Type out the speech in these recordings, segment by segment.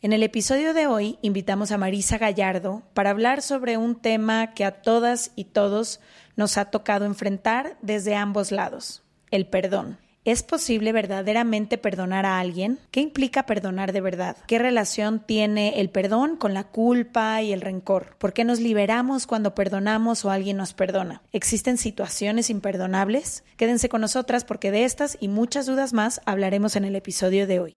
En el episodio de hoy invitamos a Marisa Gallardo para hablar sobre un tema que a todas y todos nos ha tocado enfrentar desde ambos lados, el perdón. ¿Es posible verdaderamente perdonar a alguien? ¿Qué implica perdonar de verdad? ¿Qué relación tiene el perdón con la culpa y el rencor? ¿Por qué nos liberamos cuando perdonamos o alguien nos perdona? ¿Existen situaciones imperdonables? Quédense con nosotras porque de estas y muchas dudas más hablaremos en el episodio de hoy.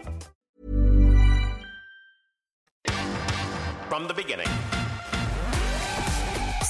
From the beginning.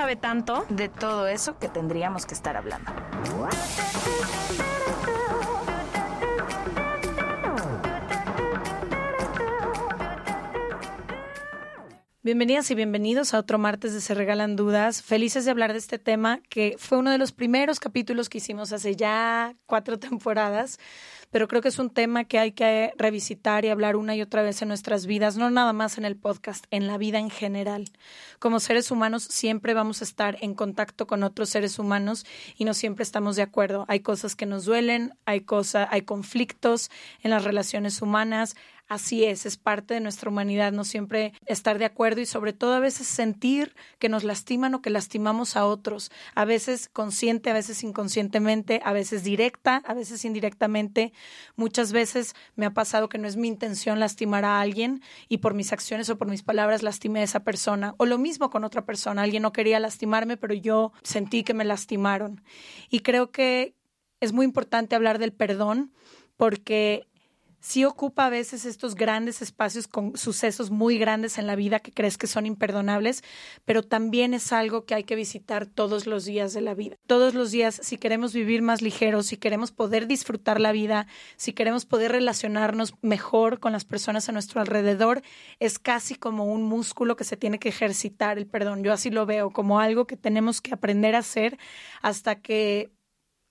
sabe tanto. de todo eso que tendríamos que estar hablando. Bienvenidas y bienvenidos a otro martes de Se Regalan Dudas. Felices de hablar de este tema que fue uno de los primeros capítulos que hicimos hace ya cuatro temporadas, pero creo que es un tema que hay que revisitar y hablar una y otra vez en nuestras vidas, no nada más en el podcast, en la vida en general. Como seres humanos siempre vamos a estar en contacto con otros seres humanos y no siempre estamos de acuerdo. Hay cosas que nos duelen, hay cosas, hay conflictos en las relaciones humanas, Así es, es parte de nuestra humanidad, no siempre estar de acuerdo y sobre todo a veces sentir que nos lastiman o que lastimamos a otros, a veces consciente, a veces inconscientemente, a veces directa, a veces indirectamente. Muchas veces me ha pasado que no es mi intención lastimar a alguien y por mis acciones o por mis palabras lastimé a esa persona. O lo mismo con otra persona, alguien no quería lastimarme, pero yo sentí que me lastimaron. Y creo que es muy importante hablar del perdón porque sí ocupa a veces estos grandes espacios con sucesos muy grandes en la vida que crees que son imperdonables, pero también es algo que hay que visitar todos los días de la vida. Todos los días, si queremos vivir más ligeros, si queremos poder disfrutar la vida, si queremos poder relacionarnos mejor con las personas a nuestro alrededor, es casi como un músculo que se tiene que ejercitar el perdón. Yo así lo veo, como algo que tenemos que aprender a hacer hasta que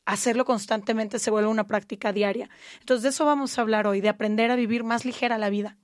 hacerlo constantemente se vuelve una práctica diaria. Entonces, de eso vamos a hablar hoy, de aprender a vivir más ligera la vida.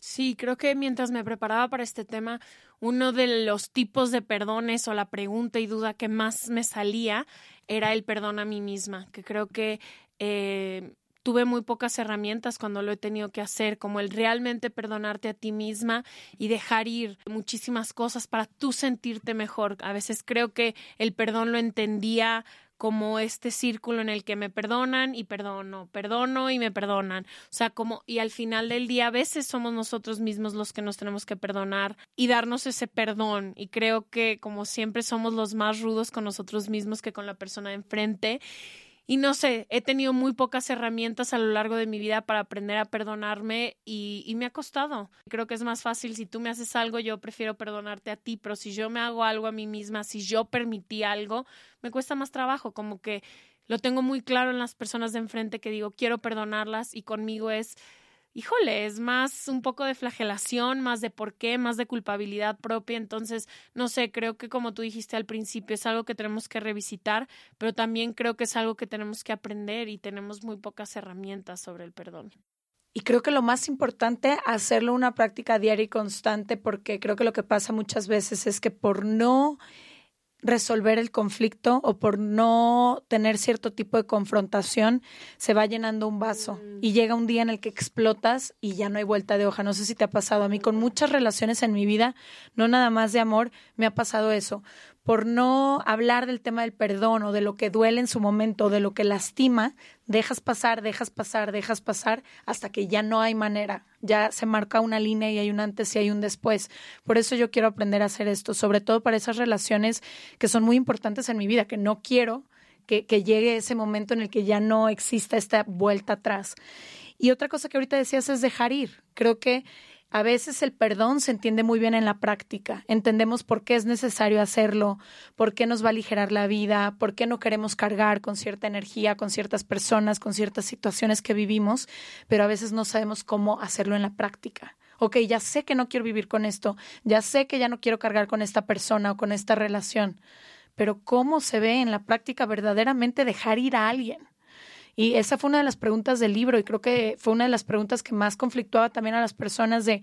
Sí, creo que mientras me preparaba para este tema, uno de los tipos de perdones o la pregunta y duda que más me salía era el perdón a mí misma, que creo que eh, tuve muy pocas herramientas cuando lo he tenido que hacer, como el realmente perdonarte a ti misma y dejar ir muchísimas cosas para tú sentirte mejor. A veces creo que el perdón lo entendía como este círculo en el que me perdonan y perdono, perdono y me perdonan. O sea, como, y al final del día a veces somos nosotros mismos los que nos tenemos que perdonar y darnos ese perdón. Y creo que como siempre somos los más rudos con nosotros mismos que con la persona de enfrente. Y no sé, he tenido muy pocas herramientas a lo largo de mi vida para aprender a perdonarme y, y, me ha costado. Creo que es más fácil si tú me haces algo, yo prefiero perdonarte a ti, pero si yo me hago algo a mí misma, si yo permití algo, me cuesta más trabajo, como que lo tengo muy claro en las personas de enfrente que digo, quiero perdonarlas y conmigo es híjole, es más un poco de flagelación, más de por qué, más de culpabilidad propia. Entonces, no sé, creo que como tú dijiste al principio, es algo que tenemos que revisitar, pero también creo que es algo que tenemos que aprender y tenemos muy pocas herramientas sobre el perdón. Y creo que lo más importante, hacerlo una práctica diaria y constante, porque creo que lo que pasa muchas veces es que por no resolver el conflicto o por no tener cierto tipo de confrontación, se va llenando un vaso mm. y llega un día en el que explotas y ya no hay vuelta de hoja. No sé si te ha pasado a mí con muchas relaciones en mi vida, no nada más de amor, me ha pasado eso por no hablar del tema del perdón o de lo que duele en su momento, de lo que lastima, dejas pasar, dejas pasar, dejas pasar hasta que ya no hay manera, ya se marca una línea y hay un antes y hay un después. Por eso yo quiero aprender a hacer esto, sobre todo para esas relaciones que son muy importantes en mi vida, que no quiero que, que llegue ese momento en el que ya no exista esta vuelta atrás. Y otra cosa que ahorita decías es dejar ir. Creo que a veces el perdón se entiende muy bien en la práctica. Entendemos por qué es necesario hacerlo, por qué nos va a aligerar la vida, por qué no queremos cargar con cierta energía, con ciertas personas, con ciertas situaciones que vivimos, pero a veces no sabemos cómo hacerlo en la práctica. Ok, ya sé que no quiero vivir con esto, ya sé que ya no quiero cargar con esta persona o con esta relación, pero ¿cómo se ve en la práctica verdaderamente dejar ir a alguien? Y esa fue una de las preguntas del libro y creo que fue una de las preguntas que más conflictuaba también a las personas de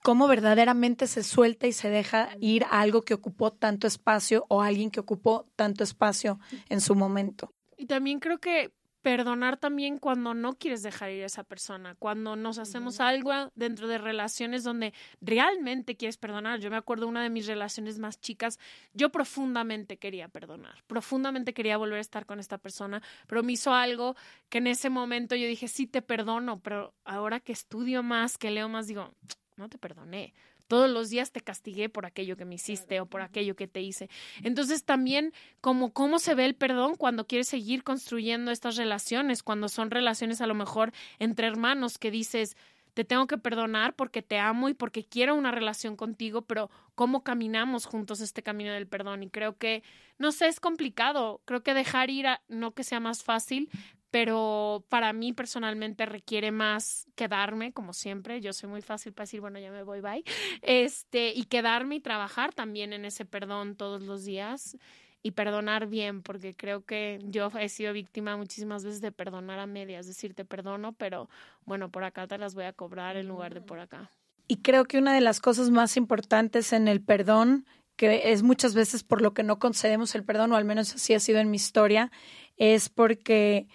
cómo verdaderamente se suelta y se deja ir a algo que ocupó tanto espacio o alguien que ocupó tanto espacio en su momento. Y también creo que perdonar también cuando no quieres dejar ir a esa persona, cuando nos hacemos algo dentro de relaciones donde realmente quieres perdonar. Yo me acuerdo una de mis relaciones más chicas, yo profundamente quería perdonar, profundamente quería volver a estar con esta persona, pero me hizo algo que en ese momento yo dije, sí te perdono, pero ahora que estudio más, que leo más, digo, no te perdoné todos los días te castigué por aquello que me hiciste o por aquello que te hice. Entonces también como cómo se ve el perdón cuando quieres seguir construyendo estas relaciones, cuando son relaciones a lo mejor entre hermanos que dices, te tengo que perdonar porque te amo y porque quiero una relación contigo, pero cómo caminamos juntos este camino del perdón. Y creo que, no sé, es complicado. Creo que dejar ir, a, no que sea más fácil, pero para mí personalmente requiere más quedarme, como siempre. Yo soy muy fácil para decir, bueno, ya me voy, bye. Este, y quedarme y trabajar también en ese perdón todos los días y perdonar bien, porque creo que yo he sido víctima muchísimas veces de perdonar a medias, decir, te perdono, pero bueno, por acá te las voy a cobrar en lugar de por acá. Y creo que una de las cosas más importantes en el perdón, que es muchas veces por lo que no concedemos el perdón, o al menos así ha sido en mi historia, es porque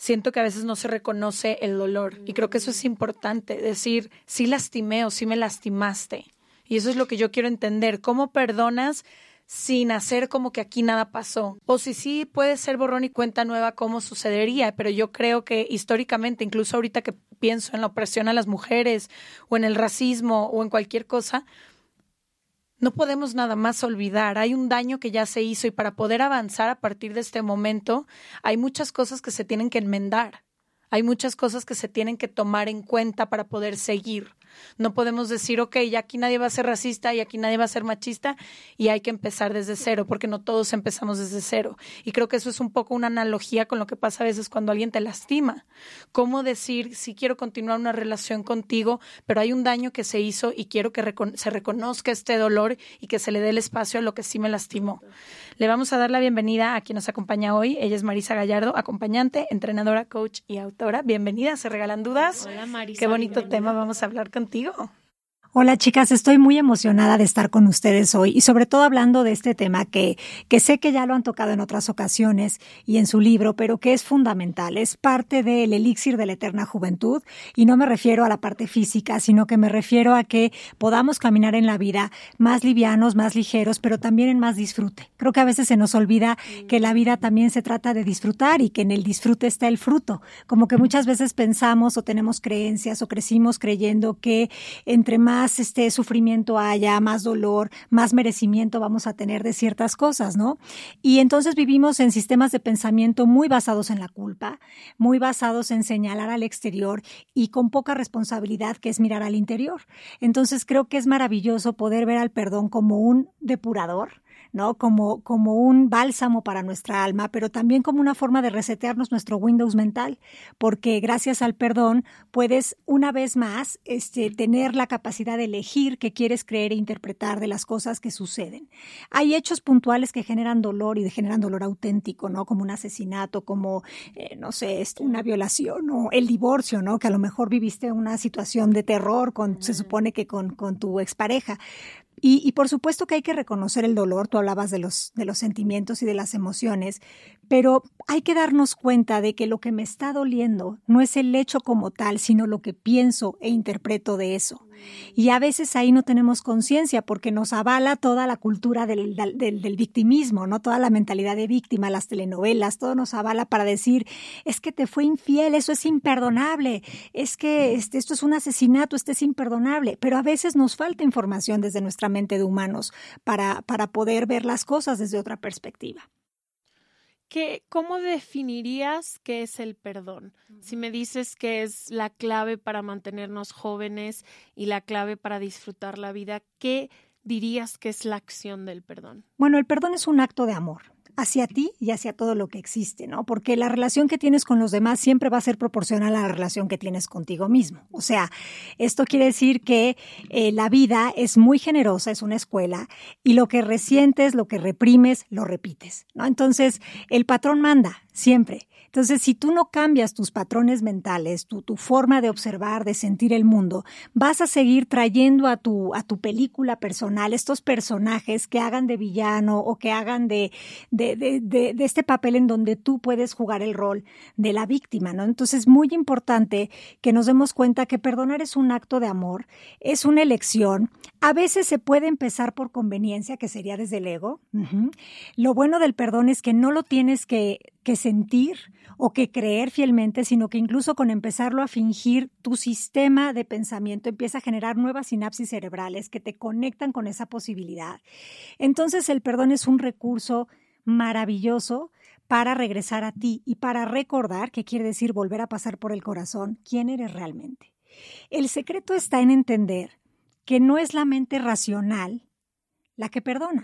siento que a veces no se reconoce el dolor. Y creo que eso es importante, decir, sí lastimé o sí me lastimaste. Y eso es lo que yo quiero entender. ¿Cómo perdonas sin hacer como que aquí nada pasó? O si sí puede ser borrón y cuenta nueva, ¿cómo sucedería? Pero yo creo que históricamente, incluso ahorita que pienso en la opresión a las mujeres o en el racismo o en cualquier cosa, no podemos nada más olvidar, hay un daño que ya se hizo y para poder avanzar a partir de este momento hay muchas cosas que se tienen que enmendar, hay muchas cosas que se tienen que tomar en cuenta para poder seguir. No podemos decir, ok, ya aquí nadie va a ser racista y aquí nadie va a ser machista y hay que empezar desde cero, porque no todos empezamos desde cero. Y creo que eso es un poco una analogía con lo que pasa a veces cuando alguien te lastima. ¿Cómo decir, si quiero continuar una relación contigo, pero hay un daño que se hizo y quiero que se reconozca este dolor y que se le dé el espacio a lo que sí me lastimó? Le vamos a dar la bienvenida a quien nos acompaña hoy. Ella es Marisa Gallardo, acompañante, entrenadora, coach y autora. Bienvenida, se regalan dudas. Hola Marisa. Qué bonito tema vamos a hablar contigo. Hola chicas, estoy muy emocionada de estar con ustedes hoy y sobre todo hablando de este tema que, que sé que ya lo han tocado en otras ocasiones y en su libro, pero que es fundamental, es parte del elixir de la eterna juventud y no me refiero a la parte física, sino que me refiero a que podamos caminar en la vida más livianos, más ligeros, pero también en más disfrute. Creo que a veces se nos olvida que la vida también se trata de disfrutar y que en el disfrute está el fruto, como que muchas veces pensamos o tenemos creencias o crecimos creyendo que entre más más este sufrimiento haya, más dolor, más merecimiento vamos a tener de ciertas cosas, ¿no? Y entonces vivimos en sistemas de pensamiento muy basados en la culpa, muy basados en señalar al exterior y con poca responsabilidad que es mirar al interior. Entonces creo que es maravilloso poder ver al perdón como un depurador ¿no? Como, como un bálsamo para nuestra alma, pero también como una forma de resetearnos nuestro Windows mental, porque gracias al perdón puedes una vez más este, tener la capacidad de elegir qué quieres creer e interpretar de las cosas que suceden. Hay hechos puntuales que generan dolor y generan dolor auténtico, ¿no? Como un asesinato, como, eh, no sé, una violación o el divorcio, ¿no? Que a lo mejor viviste una situación de terror con, se supone que con, con tu expareja. Y, y, por supuesto que hay que reconocer el dolor, tú hablabas de los, de los sentimientos y de las emociones, pero hay que darnos cuenta de que lo que me está doliendo no es el hecho como tal, sino lo que pienso e interpreto de eso. Y a veces ahí no tenemos conciencia porque nos avala toda la cultura del, victimismo, ¿no? Toda la mentalidad de víctima, las telenovelas, todo nos avala para decir, es que te fue infiel, eso es imperdonable, es que este, esto es un asesinato, esto es imperdonable, pero a veces nos falta información desde nuestra mente de humanos para poder ver las cosas desde otra perspectiva. ¿Qué, ¿Cómo definirías qué es el perdón? Si me dices que es la clave para mantenernos jóvenes y la clave para disfrutar la vida, ¿qué dirías que es la acción del perdón? Bueno, el perdón es un acto de amor hacia ti y hacia todo lo que existe, ¿no? Porque la relación que tienes con los demás siempre va a ser proporcional a la relación que tienes contigo mismo. O sea, esto quiere decir que eh, la vida es muy generosa, es una escuela, y lo que resientes, lo que reprimes, lo repites, ¿no? Entonces, el patrón manda siempre. Entonces, si tú no cambias tus patrones mentales, tu, tu forma de observar, de sentir el mundo, vas a seguir trayendo a tu, a tu película personal estos personajes que hagan de villano o que hagan de, de, de, de, de este papel en donde tú puedes jugar el rol de la víctima, ¿no? Entonces, es muy importante que nos demos cuenta que perdonar es un acto de amor, es una elección. A veces se puede empezar por conveniencia, que sería desde el ego. Lo bueno del perdón es que no lo tienes que que sentir o que creer fielmente, sino que incluso con empezarlo a fingir, tu sistema de pensamiento empieza a generar nuevas sinapsis cerebrales que te conectan con esa posibilidad. Entonces el perdón es un recurso maravilloso para regresar a ti y para recordar, que quiere decir volver a pasar por el corazón, quién eres realmente. El secreto está en entender que no es la mente racional la que perdona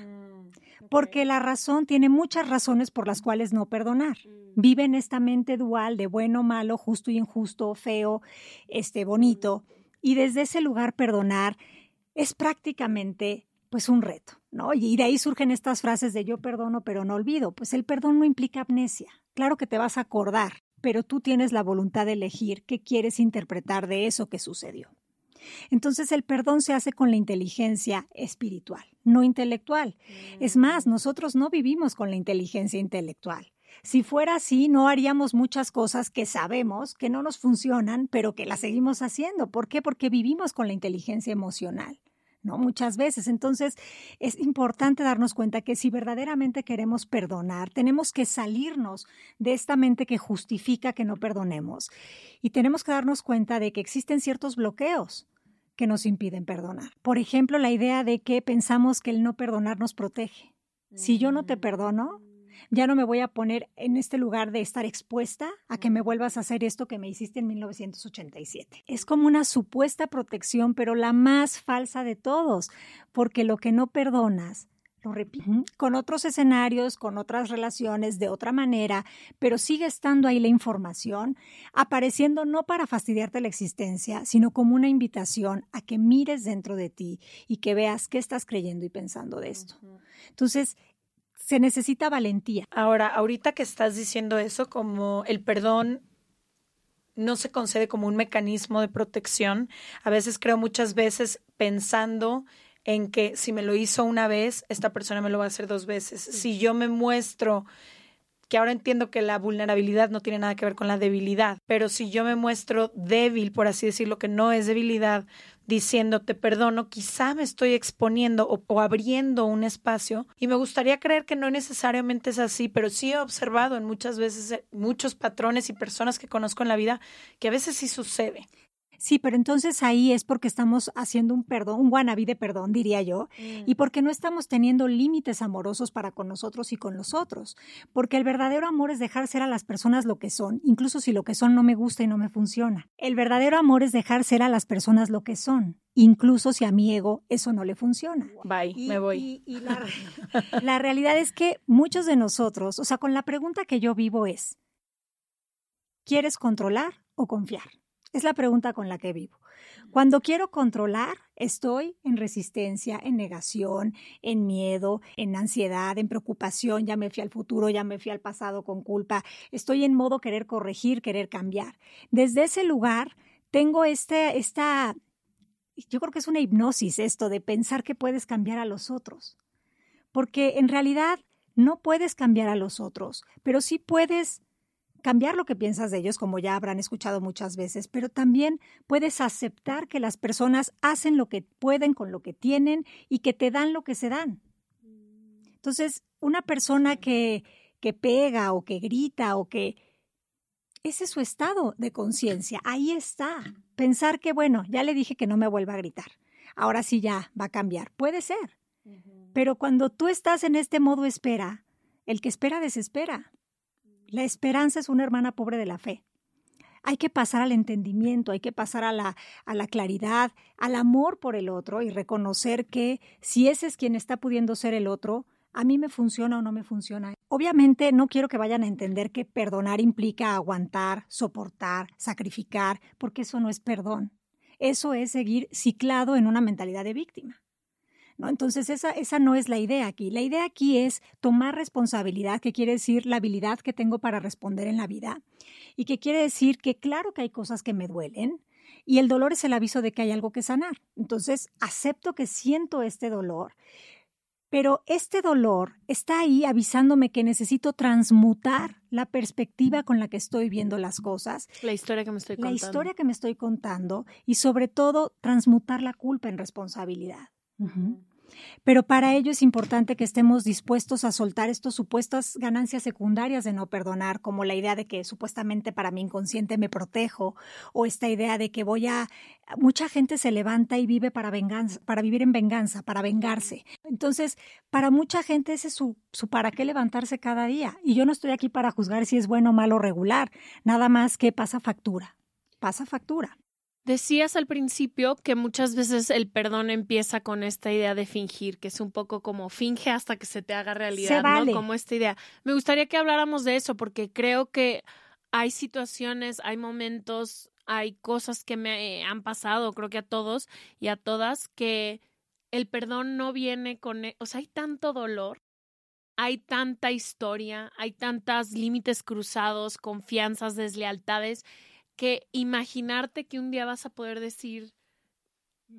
porque la razón tiene muchas razones por las cuales no perdonar. Vive en esta mente dual de bueno, malo, justo injusto, feo, este bonito, y desde ese lugar perdonar es prácticamente pues un reto, ¿no? Y de ahí surgen estas frases de yo perdono pero no olvido. Pues el perdón no implica amnesia. Claro que te vas a acordar, pero tú tienes la voluntad de elegir qué quieres interpretar de eso que sucedió. Entonces el perdón se hace con la inteligencia espiritual, no intelectual. Mm. Es más, nosotros no vivimos con la inteligencia intelectual. Si fuera así, no haríamos muchas cosas que sabemos que no nos funcionan, pero que las seguimos haciendo. ¿Por qué? Porque vivimos con la inteligencia emocional. ¿no? Muchas veces. Entonces, es importante darnos cuenta que si verdaderamente queremos perdonar, tenemos que salirnos de esta mente que justifica que no perdonemos. Y tenemos que darnos cuenta de que existen ciertos bloqueos que nos impiden perdonar. Por ejemplo, la idea de que pensamos que el no perdonar nos protege. Si yo no te perdono, ya no me voy a poner en este lugar de estar expuesta a que me vuelvas a hacer esto que me hiciste en 1987. Es como una supuesta protección, pero la más falsa de todos, porque lo que no perdonas lo repito, con otros escenarios, con otras relaciones, de otra manera, pero sigue estando ahí la información, apareciendo no para fastidiarte la existencia, sino como una invitación a que mires dentro de ti y que veas qué estás creyendo y pensando de esto. Entonces, se necesita valentía. Ahora, ahorita que estás diciendo eso, como el perdón no se concede como un mecanismo de protección, a veces creo muchas veces pensando en que si me lo hizo una vez, esta persona me lo va a hacer dos veces. Si yo me muestro, que ahora entiendo que la vulnerabilidad no tiene nada que ver con la debilidad, pero si yo me muestro débil, por así decirlo, que no es debilidad, diciendo te perdono, quizá me estoy exponiendo o, o, abriendo un espacio y me gustaría creer que no necesariamente es así, pero sí he observado en muchas veces muchos patrones y personas que conozco en la vida que a veces sí sucede. Sí, pero entonces ahí es porque estamos haciendo un perdón, un wannabe de perdón, diría yo, y Mm. porque no estamos teniendo límites amorosos para con nosotros y con los otros. Porque el verdadero amor es dejar ser a las personas lo que son, incluso si lo que son no me gusta y no me funciona. El verdadero amor es dejar ser a las personas lo que son, incluso si a mi ego eso no le funciona. Bye, Y- me voy. y- y la, la realidad es que muchos de nosotros, o sea, con la pregunta que yo vivo es, ¿quieres controlar o confiar? Es la pregunta con la que vivo. Cuando quiero controlar, estoy en resistencia, en negación, en miedo, en ansiedad, en preocupación, ya me fui al futuro, ya me fui al pasado con culpa, estoy en modo querer corregir, querer cambiar. Desde ese lugar tengo este, esta, yo creo que es una hipnosis esto de pensar que puedes cambiar a los otros, porque en realidad no puedes cambiar a los otros, pero sí puedes cambiar lo que piensas de ellos, como ya habrán escuchado muchas veces, pero también puedes aceptar que las personas hacen lo que pueden con lo que tienen y que te dan lo que se dan. Entonces, una persona que, que pega o que grita o que... Ese es su estado de conciencia, ahí está. Pensar que, bueno, ya le dije que no me vuelva a gritar, ahora sí ya va a cambiar. Puede ser, pero cuando tú estás en este modo espera, el que espera desespera. La esperanza es una hermana pobre de la fe. Hay que pasar al entendimiento, hay que pasar a la, a la claridad, al amor por el otro y reconocer que si ese es quien está pudiendo ser el otro, a mí me funciona o no me funciona. Obviamente no quiero que vayan a entender que perdonar implica aguantar, soportar, sacrificar, porque eso no es perdón. Eso es seguir ciclado en una mentalidad de víctima. ¿No? Entonces, esa, esa no es la idea aquí. La idea aquí es tomar responsabilidad, que quiere decir la habilidad que tengo para responder en la vida, y que quiere decir que claro que hay cosas que me duelen, y el dolor es el aviso de que hay algo que sanar. Entonces, acepto que siento este dolor, pero este dolor está ahí avisándome que necesito transmutar la perspectiva con la que estoy viendo las cosas, La historia que me estoy la contando. historia que me estoy contando y sobre todo transmutar la culpa en responsabilidad. Pero para ello es importante que estemos dispuestos a soltar estas supuestas ganancias secundarias de no perdonar, como la idea de que supuestamente para mi inconsciente me protejo, o esta idea de que voy a... Mucha gente se levanta y vive para venganza, para vivir en venganza, para vengarse. Entonces, para mucha gente ese es su, su para qué levantarse cada día. Y yo no estoy aquí para juzgar si es bueno, malo, regular, nada más que pasa factura. Pasa factura. Decías al principio que muchas veces el perdón empieza con esta idea de fingir, que es un poco como finge hasta que se te haga realidad, vale. ¿no? Como esta idea. Me gustaría que habláramos de eso porque creo que hay situaciones, hay momentos, hay cosas que me han pasado, creo que a todos y a todas, que el perdón no viene con, e- o sea, hay tanto dolor, hay tanta historia, hay tantos límites cruzados, confianzas, deslealtades que imaginarte que un día vas a poder decir,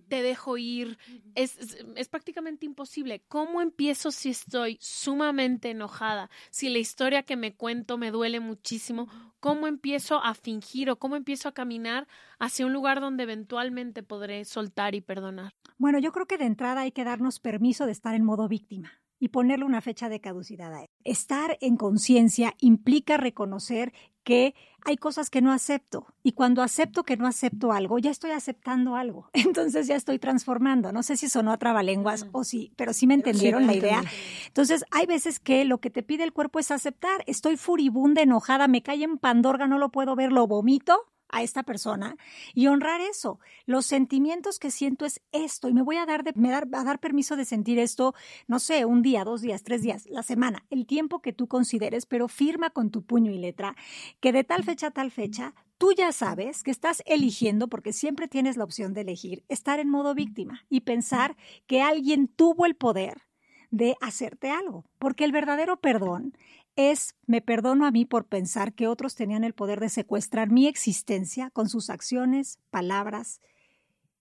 te dejo ir, es, es, es prácticamente imposible. ¿Cómo empiezo si estoy sumamente enojada? Si la historia que me cuento me duele muchísimo, ¿cómo empiezo a fingir o cómo empiezo a caminar hacia un lugar donde eventualmente podré soltar y perdonar? Bueno, yo creo que de entrada hay que darnos permiso de estar en modo víctima y ponerle una fecha de caducidad a él. Estar en conciencia implica reconocer que hay cosas que no acepto y cuando acepto que no acepto algo, ya estoy aceptando algo. Entonces ya estoy transformando. No sé si sonó a trabalenguas o sí, pero sí me entendieron la idea. Entonces hay veces que lo que te pide el cuerpo es aceptar. Estoy furibunda, enojada, me cae en pandorga, no lo puedo ver, lo vomito a esta persona y honrar eso. Los sentimientos que siento es esto y me voy a dar, de, me dar, a dar permiso de sentir esto, no sé, un día, dos días, tres días, la semana, el tiempo que tú consideres, pero firma con tu puño y letra que de tal fecha a tal fecha tú ya sabes que estás eligiendo, porque siempre tienes la opción de elegir, estar en modo víctima y pensar que alguien tuvo el poder de hacerte algo, porque el verdadero perdón es me perdono a mí por pensar que otros tenían el poder de secuestrar mi existencia con sus acciones, palabras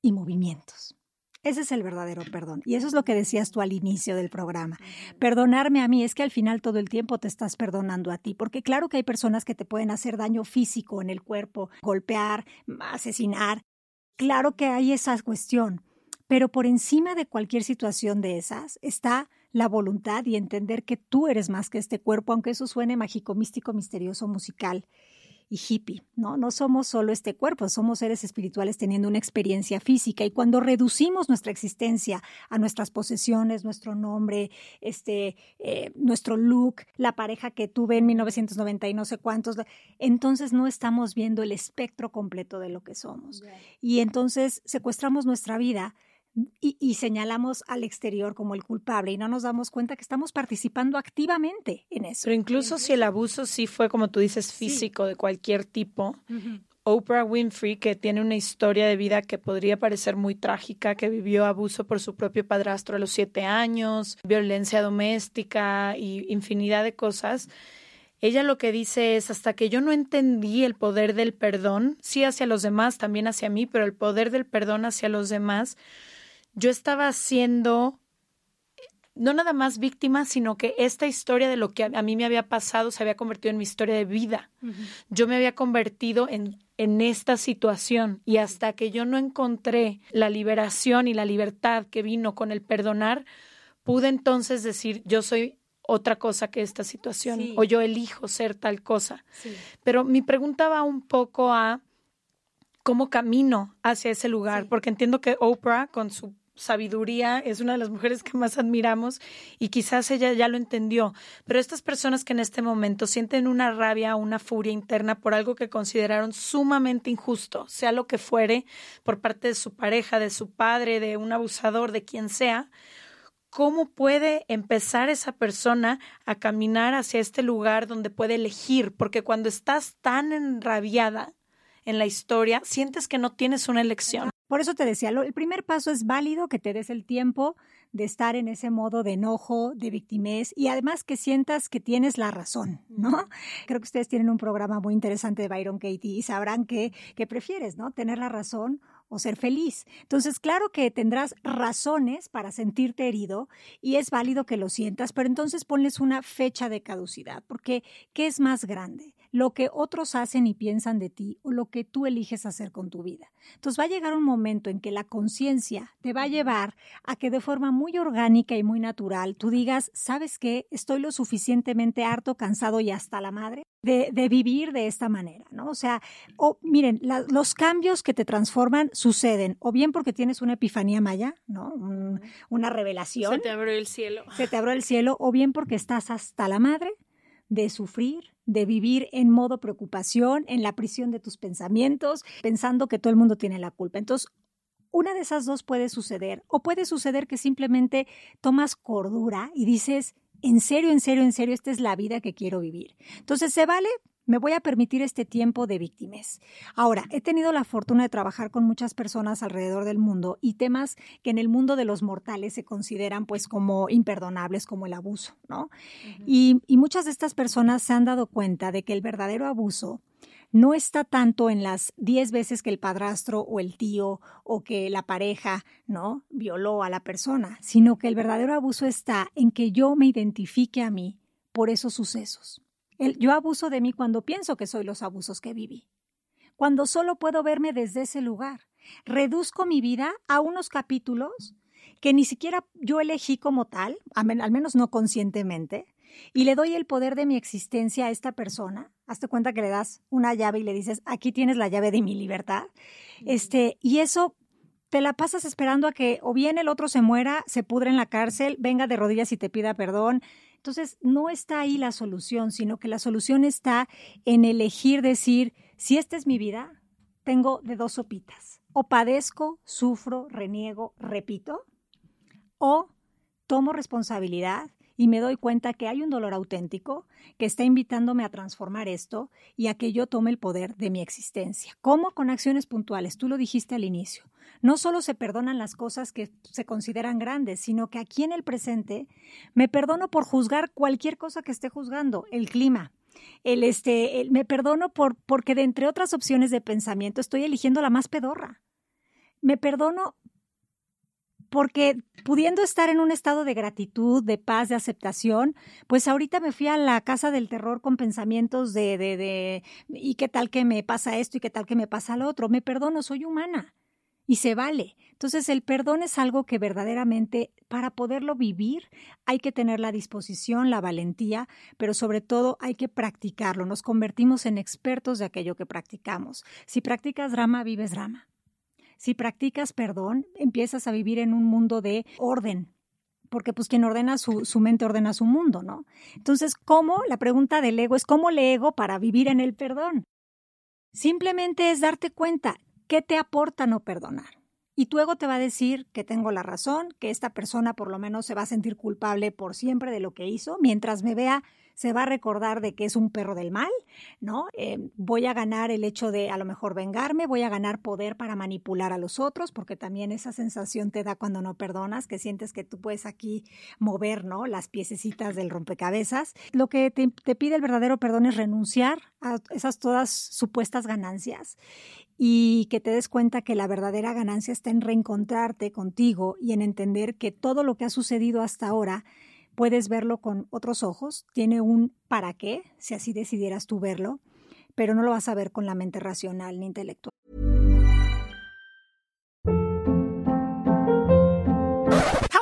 y movimientos. Ese es el verdadero perdón. Y eso es lo que decías tú al inicio del programa. Perdonarme a mí es que al final todo el tiempo te estás perdonando a ti, porque claro que hay personas que te pueden hacer daño físico en el cuerpo, golpear, asesinar. Claro que hay esa cuestión, pero por encima de cualquier situación de esas está la voluntad y entender que tú eres más que este cuerpo, aunque eso suene mágico, místico, misterioso, musical. y hippie, ¿no? No somos solo este cuerpo, somos seres espirituales teniendo una experiencia física y cuando reducimos nuestra existencia a nuestras posesiones, nuestro nombre, este, eh, nuestro look, la pareja que tuve en 1990 y no sé cuántos, entonces no estamos viendo el espectro completo de lo que somos. Y entonces secuestramos nuestra vida y, señalamos al exterior como el culpable y no nos damos cuenta que estamos participando activamente en eso. Pero incluso si el abuso sí fue, como tú dices, físico de cualquier tipo, Oprah Winfrey, que tiene una historia de vida que podría parecer muy trágica, que vivió abuso por su propio padrastro a los siete años, violencia doméstica y infinidad de cosas. Ella lo que dice es, hasta que yo no entendí el poder del perdón, sí hacia los demás, también hacia mí, pero el poder del perdón hacia los demás, yo estaba siendo no nada más víctima, sino que esta historia de lo que a, mí me había pasado se había convertido en mi historia de vida. Yo me había convertido en, en esta situación y hasta que yo no encontré la liberación y la libertad que vino con el perdonar, pude entonces decir, yo soy otra cosa que esta situación o yo elijo ser tal cosa. Pero mi pregunta va un poco a cómo camino hacia ese lugar, porque entiendo que Oprah con su sabiduría, es una de las mujeres que más admiramos y quizás ella ya lo entendió, pero estas personas que en este momento sienten una rabia, una furia interna por algo que consideraron sumamente injusto, sea lo que fuere, por parte de su pareja, de su padre, de un abusador, de quien sea, ¿cómo puede empezar esa persona a caminar hacia este lugar donde puede elegir? Porque cuando estás tan enrabiada en la historia, sientes que no tienes una elección. Por eso te decía, el primer paso es válido que te des el tiempo de estar en ese modo de enojo, de victimez y además que sientas que tienes la razón, ¿no? Creo que ustedes tienen un programa muy interesante de Byron Katie y sabrán que, que prefieres, ¿no? Tener la razón o ser feliz. Entonces, claro que tendrás razones para sentirte herido y es válido que lo sientas, pero entonces ponles una fecha de caducidad, porque ¿qué es más grande? Lo que otros hacen y piensan de ti o lo que tú eliges hacer con tu vida. Entonces va a llegar un momento en que la conciencia te va a llevar a que de forma muy orgánica y muy natural tú digas, ¿sabes qué? Estoy lo suficientemente harto, cansado y hasta la madre de, vivir de esta manera, ¿no? O sea, o, miren, los cambios que te transforman suceden o bien porque tienes una epifanía maya, ¿no? una revelación. Se te abrió el cielo. Se te abrió el cielo o bien porque estás hasta la madre de sufrir, de vivir en modo preocupación, en la prisión de tus pensamientos, pensando que todo el mundo tiene la culpa. Entonces, una de esas dos puede suceder, o puede suceder que simplemente tomas cordura y dices, en serio, en serio, en serio, esta es la vida que quiero vivir. Entonces, ¿se vale? Me voy a permitir este tiempo de víctimas. Ahora, he tenido la fortuna de trabajar con muchas personas alrededor del mundo y temas que en el mundo de los mortales se consideran pues como imperdonables, como el abuso, ¿no? y, y muchas de estas personas se han dado cuenta de que el verdadero abuso no está tanto en las diez veces que el padrastro o el tío o que la pareja, ¿no? violó a la persona, sino que el verdadero abuso está en que yo me identifique a mí por esos sucesos yo abuso de mí cuando pienso que soy los abusos que viví. Cuando solo puedo verme desde ese lugar. Reduzco mi vida a unos capítulos que ni siquiera yo elegí como tal, al menos no conscientemente, y le doy el poder de mi existencia a esta persona. Hazte cuenta que le das una llave y le dices, aquí tienes la llave de mi libertad. Este, y eso te la pasas esperando a que o bien el otro se muera, se pudre en la cárcel, venga de rodillas y te pida perdón, entonces, no está ahí la solución, sino que la solución está en elegir decir, si esta es mi vida, tengo de dos sopitas. O padezco, sufro, reniego, repito, o tomo responsabilidad y me doy cuenta que hay un dolor auténtico que está invitándome a transformar esto y a que yo tome el poder de mi existencia. ¿Cómo? Con acciones puntuales. Tú lo dijiste al inicio. No solo se perdonan las cosas que se consideran grandes, sino que aquí en el presente me perdono por juzgar cualquier cosa que esté juzgando, el clima, el este, me perdono por porque de entre otras opciones de pensamiento estoy eligiendo la más pedorra. Me perdono porque pudiendo estar en un estado de gratitud, de paz, de aceptación, pues ahorita me fui a la casa del terror con pensamientos de, de, de, y qué tal que me pasa esto y qué tal que me pasa lo otro. Me perdono, soy humana. y se vale. Entonces el perdón es algo que verdaderamente para poderlo vivir hay que tener la disposición, la valentía, pero sobre todo hay que practicarlo. Nos convertimos en expertos de aquello que practicamos. Si practicas drama, vives drama. Si practicas perdón, empiezas a vivir en un mundo de orden, porque pues quien ordena su, su, mente ordena su mundo, ¿no? Entonces, ¿cómo? La pregunta del ego es ¿cómo le ego para vivir en el perdón? Simplemente es darte cuenta qué te aporta no perdonar. Y tu ego te va a decir que tengo la razón, que esta persona por lo menos se va a sentir culpable por siempre de lo que hizo, mientras me vea se va a recordar de que es un perro del mal, ¿no? Eh, voy a ganar el hecho de a lo mejor vengarme, voy a ganar poder para manipular a los otros, porque también esa sensación te da cuando no perdonas, que sientes que tú puedes aquí mover, ¿no? Las piececitas del rompecabezas. Lo que te, te pide el verdadero perdón es renunciar a esas todas supuestas ganancias y que te des cuenta que la verdadera ganancia está en reencontrarte contigo y en entender que todo lo que ha sucedido hasta ahora puedes verlo con otros ojos, tiene un para qué, si así decidieras tú verlo, pero no lo vas a ver con la mente racional ni intelectual.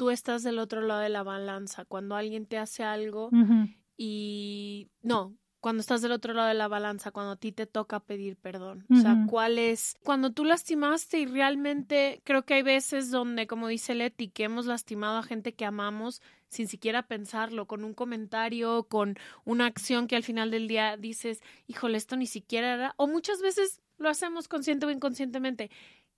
tú estás del otro lado de la balanza? Cuando alguien te hace algo y no, cuando estás del otro lado de la balanza, cuando a ti te toca pedir perdón. O sea, ¿cuál es? Cuando tú lastimaste y realmente creo que hay veces donde, como dice Leti, que hemos lastimado a gente que amamos sin siquiera pensarlo, con un comentario, con una acción que al final del día dices, híjole, esto ni siquiera era, o muchas veces lo hacemos consciente o inconscientemente.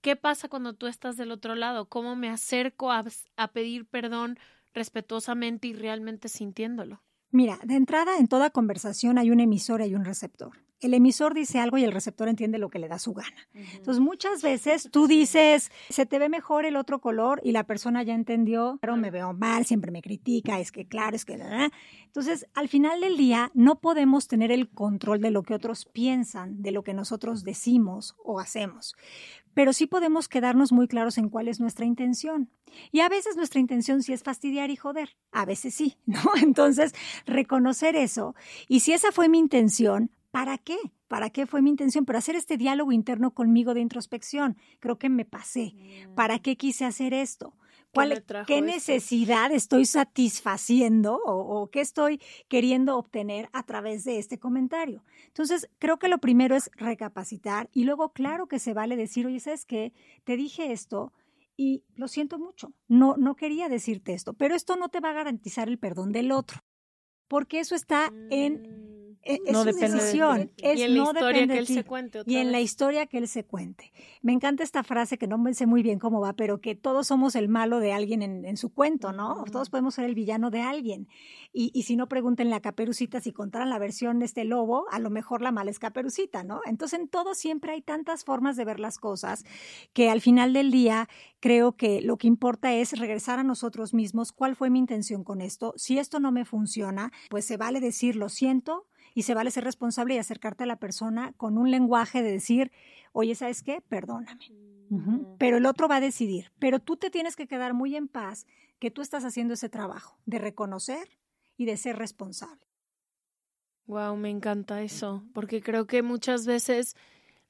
¿Qué pasa cuando tú estás del otro lado? ¿Cómo me acerco a, pedir perdón respetuosamente y realmente sintiéndolo? Mira, de entrada en toda conversación hay un emisor y un receptor. El emisor dice algo y el receptor entiende lo que le da su gana. Entonces, muchas veces tú dices, se te ve mejor el otro color y la persona ya entendió, pero me veo mal, siempre me critica, es que claro, es que... Entonces, al final del día, no podemos tener el control de lo que otros piensan, de lo que nosotros decimos o hacemos pero sí podemos quedarnos muy claros en cuál es nuestra intención. Y a veces nuestra intención sí es fastidiar y joder, a veces sí, ¿no? Entonces, reconocer eso. Y si esa fue mi intención, ¿Para qué? ¿Para qué fue mi intención? Para hacer este diálogo interno conmigo de introspección. Creo que me pasé. Mm. ¿Para qué quise hacer esto? ¿Cuál, ¿Qué, necesidad estoy satisfaciendo o, o, qué estoy queriendo obtener a través de este comentario? Entonces, creo que lo primero es recapacitar y luego, claro que se vale decir, oye, ¿sabes qué? Te dije esto y lo siento mucho. No, no quería decirte esto, pero esto no te va a garantizar el perdón del otro, porque eso está en E, es no decisión. Es y en la historia que él se cuente. y en la historia que él se cuente. Me encanta esta frase que no me sé muy bien cómo va, pero que todos somos el malo de alguien en, su cuento, ¿no? Todos podemos ser el villano de alguien. Y, y, si no, pregúntenle a Caperucita si contaran la versión de este lobo, a lo mejor la mala es Caperucita, ¿no? Entonces, en todo siempre hay tantas formas de ver las cosas que al final del día creo que lo que importa es regresar a nosotros mismos. ¿Cuál fue mi intención con esto? Si esto no me funciona, pues se vale decir lo siento y se vale ser responsable y acercarte a la persona con un lenguaje de decir, oye, ¿sabes qué? Perdóname. Pero el otro va a decidir. Pero tú te tienes que quedar muy en paz que tú estás haciendo ese trabajo de reconocer y de ser responsable. Wow, me encanta eso, porque creo que muchas veces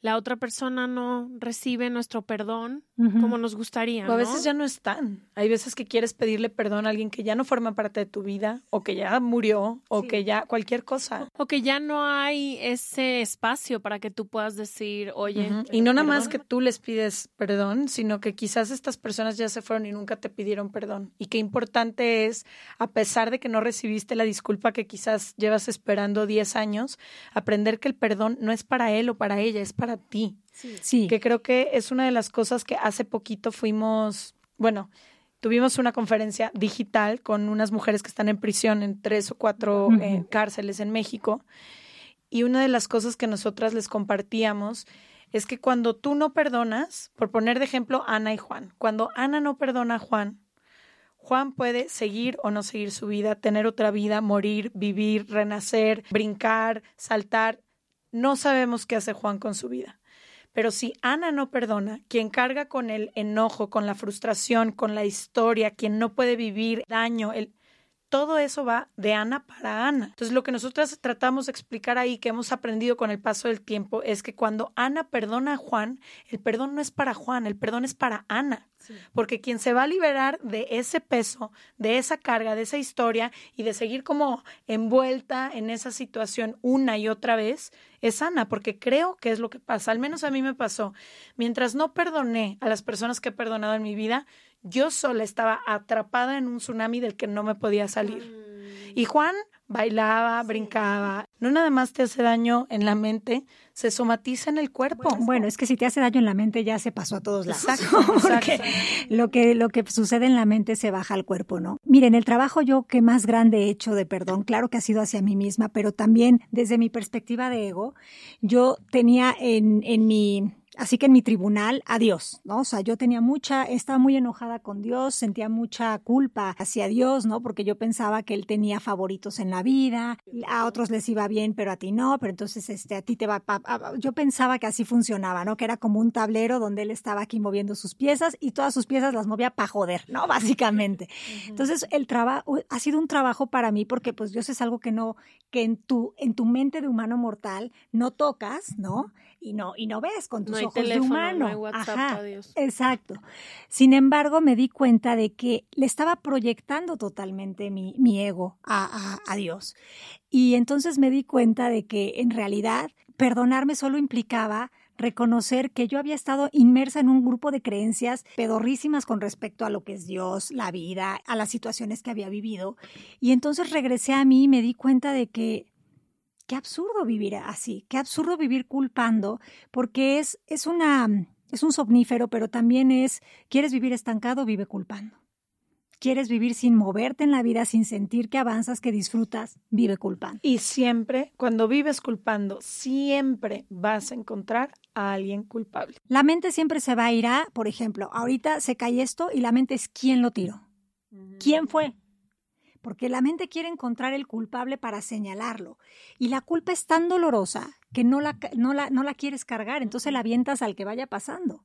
la otra persona no recibe nuestro perdón como nos gustaría. O a veces ya no están. Hay veces que quieres pedirle perdón a alguien que ya no forma parte de tu vida, o que ya murió, o que ya cualquier cosa. O que ya no hay ese espacio para que tú puedas decir, oye. Y no nada más que tú les pides perdón, sino que quizás estas personas ya se fueron y nunca te pidieron perdón. Y qué importante es, a pesar de que no recibiste la disculpa que quizás llevas esperando 10 años, aprender que el perdón no es para él o para ella, es para ti. Sí. Que creo que es una de las cosas que hace poquito fuimos, bueno, tuvimos una conferencia digital con unas mujeres que están en prisión en tres o cuatro eh, cárceles en México. Y una de las cosas que nosotras les compartíamos es que cuando tú no perdonas, por poner de ejemplo Ana y Juan, cuando Ana no perdona a Juan, Juan puede seguir o no seguir su vida, tener otra vida, morir, vivir, renacer, brincar, saltar. No sabemos qué hace Juan con su vida. Pero si Ana no perdona, quien carga con el enojo, con la frustración, con la historia, quien no puede vivir daño, el, todo eso va de Ana para Ana. Entonces, lo que nosotras tratamos de explicar ahí, que hemos aprendido con el paso del tiempo, es que cuando Ana perdona a Juan, el perdón no es para Juan, el perdón es para Ana. Porque quien se va a liberar de ese peso, de esa carga, de esa historia y de seguir como envuelta en esa situación una y otra vez, es Ana, porque creo que es lo que pasa. Al menos a mí me pasó. Mientras no perdoné a las personas que he perdonado en mi vida, yo sola estaba atrapada en un tsunami del que no me podía salir. Mm. Y Juan bailaba, brincaba. No nada más te hace daño en la mente, se somatiza en el cuerpo. Bueno, es que si te hace daño en la mente ya se pasó a todos lados. Exacto, Porque lo que lo que sucede en la mente se baja al cuerpo, ¿no? Miren, el trabajo yo que más grande he hecho de perdón, claro que ha sido hacia mí misma, pero también desde mi perspectiva de ego, yo tenía en, en mi Así que en mi tribunal, adiós, ¿no? O sea, yo tenía mucha, estaba muy enojada con Dios, sentía mucha culpa hacia Dios, ¿no? Porque yo pensaba que Él tenía favoritos en la vida, a otros les iba bien, pero a ti no, pero entonces este, a ti te va, yo pensaba que así funcionaba, ¿no? Que era como un tablero donde Él estaba aquí moviendo sus piezas y todas sus piezas las movía para joder, ¿no? Básicamente. Entonces, el trabajo, ha sido un trabajo para mí porque pues Dios es algo que no, que en tu, en tu mente de humano mortal no tocas, ¿no? Y no, y no ves con tus ojos de humano. Exacto. Sin embargo, me di cuenta de que le estaba proyectando totalmente mi, mi ego a, a, a Dios. Y entonces me di cuenta de que en realidad perdonarme solo implicaba reconocer que yo había estado inmersa en un grupo de creencias pedorrísimas con respecto a lo que es Dios, la vida, a las situaciones que había vivido. Y entonces regresé a mí y me di cuenta de que qué absurdo vivir así, qué absurdo vivir culpando, porque es, es, una, es un somnífero, pero también es, ¿quieres vivir estancado? Vive culpando. quieres vivir sin moverte en la vida, sin sentir que avanzas, que disfrutas, vive culpando. Y siempre, cuando vives culpando, siempre vas a encontrar a alguien culpable. La mente siempre se va a ir a, por ejemplo, ahorita se cae esto y la mente es quién lo tiró. ¿Quién fue? Porque la mente quiere encontrar el culpable para señalarlo. Y la culpa es tan dolorosa que no la, no la, no la quieres cargar, entonces la avientas al que vaya pasando.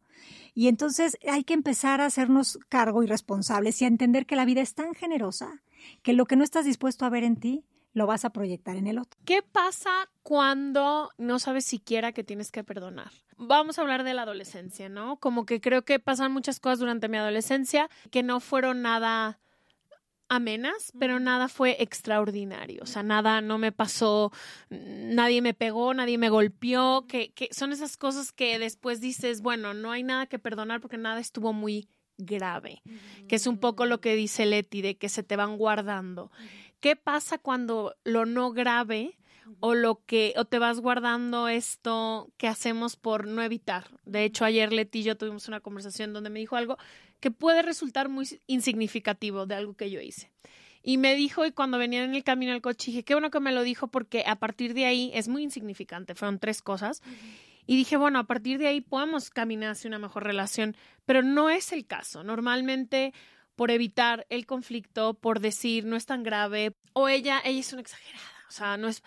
Y entonces hay que empezar a hacernos cargo y responsables y a entender que la vida es tan generosa que lo que no estás dispuesto a ver en ti, lo vas a proyectar en el otro. ¿Qué pasa cuando no sabes siquiera que tienes que perdonar? Vamos a hablar de la adolescencia, ¿no? Como que creo que pasan muchas cosas durante mi adolescencia que no fueron nada amenas, pero nada fue extraordinario. O sea, nada, no me pasó, nadie me pegó, nadie me golpeó, que, que son esas cosas que después dices, bueno, no hay nada que perdonar porque nada estuvo muy grave, que es un poco lo que dice Leti, de que se te van guardando. ¿Qué pasa cuando lo no grave o lo que o te vas guardando esto que hacemos por no evitar? De hecho, ayer Leti y yo tuvimos una conversación donde me dijo algo que puede resultar muy insignificativo de algo que yo hice. Y me dijo, y cuando venía en el camino al coche, dije, qué bueno que me lo dijo porque a partir de ahí es muy insignificante, fueron tres cosas. Y dije, bueno, a partir de ahí podemos caminar hacia una mejor relación, pero no es el caso. Normalmente, por evitar el conflicto, por decir, no es tan grave, o ella, ella es una exagerada, o sea, no es...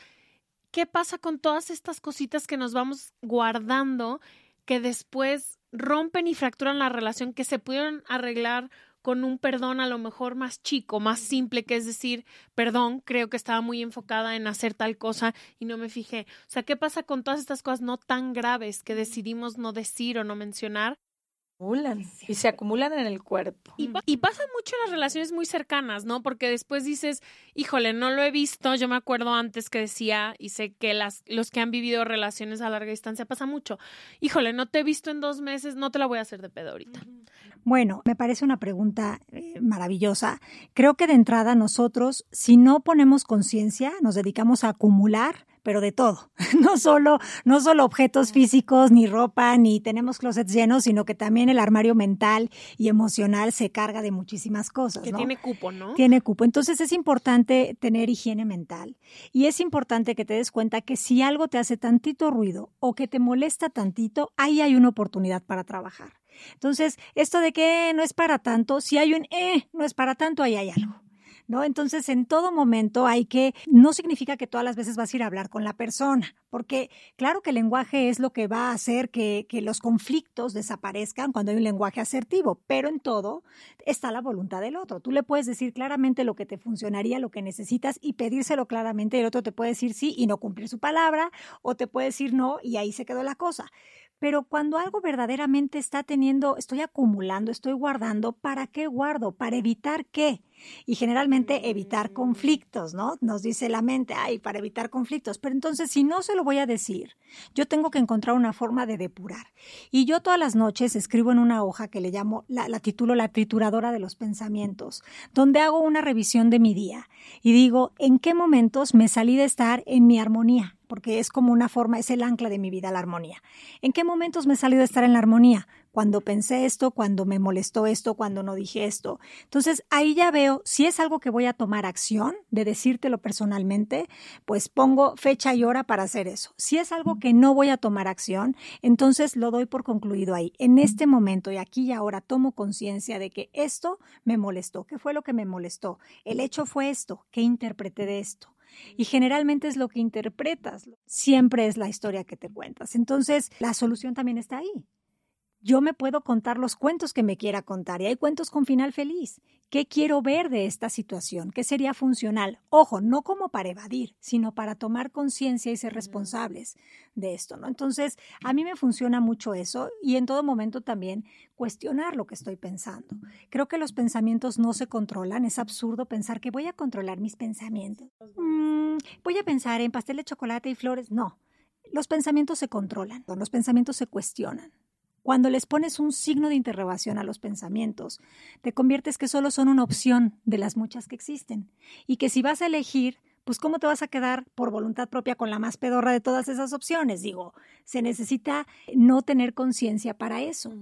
¿Qué pasa con todas estas cositas que nos vamos guardando que después rompen y fracturan la relación que se pudieron arreglar con un perdón a lo mejor más chico, más simple, que es decir, perdón, creo que estaba muy enfocada en hacer tal cosa y no me fijé. O sea, ¿qué pasa con todas estas cosas no tan graves que decidimos no decir o no mencionar? Y se acumulan en el cuerpo. Y, y, pasa mucho en las relaciones muy cercanas, ¿no? Porque después dices, híjole, no lo he visto. Yo me acuerdo antes que decía, y sé que las, los que han vivido relaciones a larga distancia pasa mucho. Híjole, no te he visto en dos meses, no te la voy a hacer de pedo ahorita. Bueno, me parece una pregunta eh, maravillosa. Creo que de entrada nosotros, si no ponemos conciencia, nos dedicamos a acumular pero de todo. No solo, no solo objetos físicos, ni ropa, ni tenemos closets llenos, sino que también el armario mental y emocional se carga de muchísimas cosas. Que tiene cupo, ¿no? Tiene cupo. Entonces es importante tener higiene mental. Y es importante que te des cuenta que si algo te hace tantito ruido o que te molesta tantito, ahí hay una oportunidad para trabajar. Entonces, esto de que no es para tanto, si hay un eh, no es para tanto, ahí hay algo. Entonces, en todo momento hay que, no significa que todas las veces vas a ir a hablar con la persona, porque claro que el lenguaje es lo que va a hacer que, los conflictos desaparezcan cuando hay un lenguaje asertivo, pero en todo está la voluntad del otro. Tú le puedes decir claramente lo que te funcionaría, lo que necesitas y pedírselo claramente, el otro te puede decir sí y no cumplir su palabra, o te puede decir no y ahí se quedó la cosa. Pero cuando algo verdaderamente está teniendo, estoy acumulando, estoy guardando, ¿para qué guardo? ¿Para evitar qué? Y generalmente evitar conflictos, ¿no? Nos dice la mente, ay, para evitar conflictos. Pero entonces, si no se lo voy a decir, yo tengo que encontrar una forma de depurar. Y yo todas las noches escribo en una hoja que le llamo, la, la titulo la trituradora de los pensamientos, donde hago una revisión de mi día y digo, ¿en qué momentos me salí de estar en mi armonía? porque es como una forma, es el ancla de mi vida, la armonía. ¿En qué momentos me salido de estar en la armonía? Cuando pensé esto, cuando me molestó esto, cuando no dije esto. Entonces ahí ya veo si es algo que voy a tomar acción de decírtelo personalmente, pues pongo fecha y hora para hacer eso. Si es algo que no voy a tomar acción, entonces lo doy por concluido ahí. En este momento y aquí y ahora tomo conciencia de que esto me molestó. ¿Qué fue lo que me molestó? El hecho fue esto. ¿Qué interpreté de esto? Y generalmente es lo que interpretas, siempre es la historia que te cuentas. Entonces, la solución también está ahí yo me puedo contar los cuentos que me quiera contar y hay cuentos con final feliz. ¿Qué quiero ver de esta situación? ¿Qué sería funcional? Ojo, no como para evadir, sino para tomar conciencia y ser responsables de esto, ¿no? Entonces, a mí me funciona mucho eso y en todo momento también cuestionar lo que estoy pensando. Creo que los pensamientos no se controlan, es absurdo pensar que voy a controlar mis pensamientos. Mm, voy a pensar en pastel de chocolate y flores, no. Los pensamientos se controlan, los pensamientos se cuestionan. Cuando les pones un signo de interrogación a los pensamientos, te conviertes que solo son una opción de las muchas que existen y que si vas a elegir, pues ¿cómo te vas a quedar por voluntad propia con la más pedorra de todas esas opciones? Digo, se necesita no tener conciencia para eso.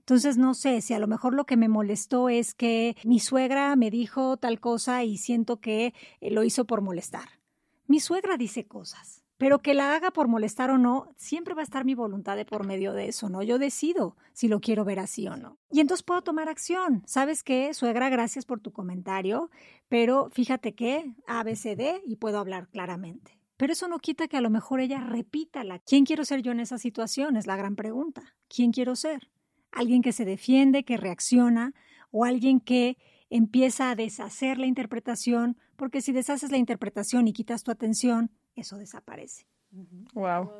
Entonces, no sé, si a lo mejor lo que me molestó es que mi suegra me dijo tal cosa y siento que eh, lo hizo por molestar. Mi suegra dice cosas, pero que la haga por molestar o no, siempre va a estar mi voluntad de por medio de eso, ¿no? Yo decido si lo quiero ver así o no. Y entonces puedo tomar acción. ¿Sabes qué? Suegra, gracias por tu comentario, pero fíjate que ABCD y puedo hablar claramente. Pero eso no quita que a lo mejor ella repita la. ¿Quién quiero ser yo en esa situación? Es la gran pregunta. ¿Quién quiero ser? ¿Alguien que se defiende, que reacciona o alguien que empieza a deshacer la interpretación? Porque si deshaces la interpretación y quitas tu atención, eso desaparece. Wow.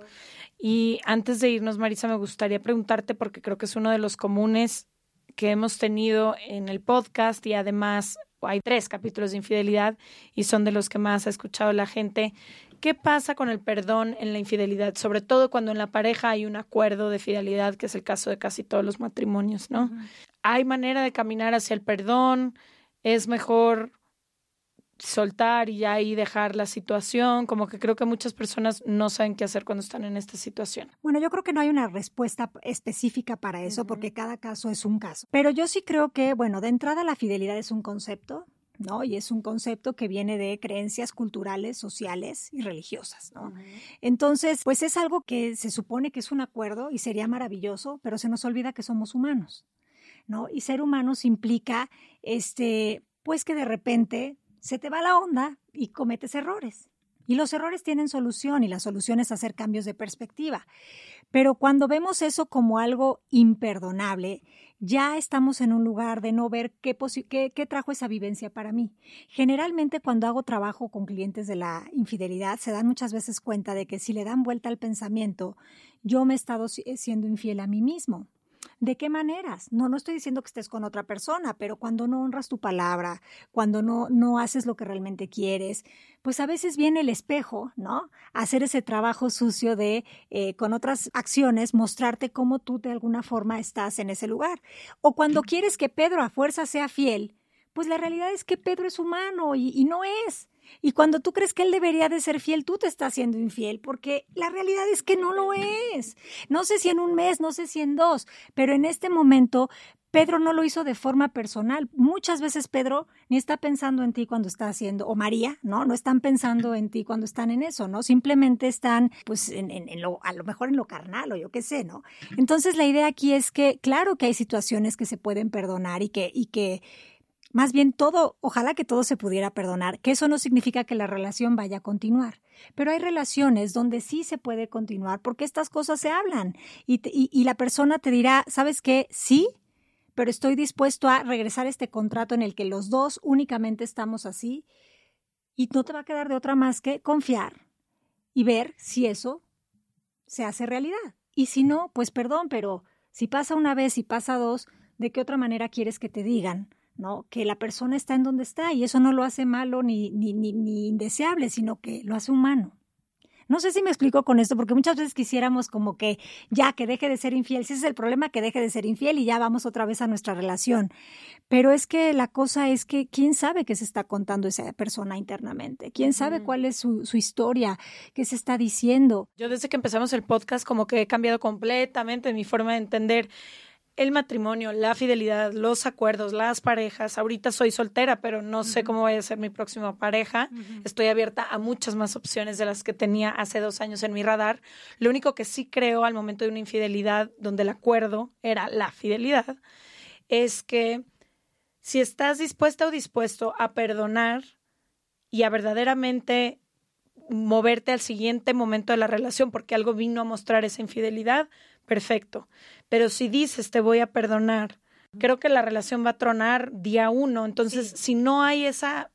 Y antes de irnos, Marisa, me gustaría preguntarte, porque creo que es uno de los comunes que hemos tenido en el podcast y además hay tres capítulos de infidelidad y son de los que más ha escuchado la gente. ¿Qué pasa con el perdón en la infidelidad? Sobre todo cuando en la pareja hay un acuerdo de fidelidad, que es el caso de casi todos los matrimonios, ¿no? ¿Hay manera de caminar hacia el perdón? ¿Es mejor soltar y ya ahí dejar la situación, como que creo que muchas personas no saben qué hacer cuando están en esta situación. Bueno, yo creo que no hay una respuesta específica para eso, porque cada caso es un caso. Pero yo sí creo que, bueno, de entrada la fidelidad es un concepto, ¿no? Y es un concepto que viene de creencias culturales, sociales y religiosas, ¿no? Entonces, pues es algo que se supone que es un acuerdo y sería maravilloso, pero se nos olvida que somos humanos, ¿no? Y ser humanos implica, este, pues que de repente se te va la onda y cometes errores. Y los errores tienen solución y la solución es hacer cambios de perspectiva. Pero cuando vemos eso como algo imperdonable, ya estamos en un lugar de no ver qué, qué, trajo esa vivencia para mí. Generalmente cuando hago trabajo con clientes de la infidelidad, se dan muchas veces cuenta de que si le dan vuelta al pensamiento, yo me he estado siendo infiel a mí mismo. ¿De qué maneras? No, no estoy diciendo que estés con otra persona, pero cuando no honras tu palabra, cuando no, no haces lo que realmente quieres, pues a veces viene el espejo, ¿no? Hacer ese trabajo sucio de, eh, con otras acciones, mostrarte cómo tú de alguna forma estás en ese lugar. O cuando quieres que Pedro a fuerza sea fiel, pues la realidad es que Pedro es humano y, y no es. Y cuando tú crees que él debería de ser fiel, tú te estás siendo infiel, porque la realidad es que no lo es. No sé si en un mes, no sé si en dos, pero en este momento Pedro no lo hizo de forma personal. Muchas veces Pedro ni está pensando en ti cuando está haciendo, o María, ¿no? No están pensando en ti cuando están en eso, ¿no? Simplemente están, pues, en, lo, a lo mejor en lo carnal o yo qué sé, ¿no? Entonces la idea aquí es que, claro que hay situaciones que se pueden perdonar y que, y que más bien todo, ojalá que todo se pudiera perdonar, que eso no significa que la relación vaya a continuar. Pero hay relaciones donde sí se puede continuar porque estas cosas se hablan y, la persona te dirá, ¿sabes qué? Sí, pero estoy dispuesto a regresar a este contrato en el que los dos únicamente estamos así y no te va a quedar de otra más que confiar y ver si eso se hace realidad. Y si no, pues perdón, pero si pasa una vez y pasa dos, ¿de qué otra manera quieres que te digan? ¿No? Que la persona está en donde está y eso no lo hace malo ni, ni, ni, indeseable, sino que lo hace humano. No sé si me explico con esto, porque muchas veces quisiéramos como que ya que deje de ser infiel, si ese es el problema, que deje de ser infiel y ya vamos otra vez a nuestra relación. Pero es que la cosa es que quién sabe qué se está contando esa persona internamente, quién sabe cuál es su, su historia, qué se está diciendo. Yo desde que empezamos el podcast como que he cambiado completamente mi forma de entender el matrimonio, la fidelidad, los acuerdos, las parejas. Ahorita soy soltera, pero no sé cómo voy a ser mi próxima pareja. Estoy abierta a muchas más opciones de las que tenía hace dos años en mi radar. Lo único que sí creo al momento de una infidelidad, donde el acuerdo era la fidelidad, es que si estás dispuesta o dispuesto a perdonar y a verdaderamente moverte al siguiente momento de la relación porque algo vino a mostrar esa infidelidad, perfecto. Pero si dices te voy a perdonar, creo que la relación va a tronar día uno. Entonces, si no hay esa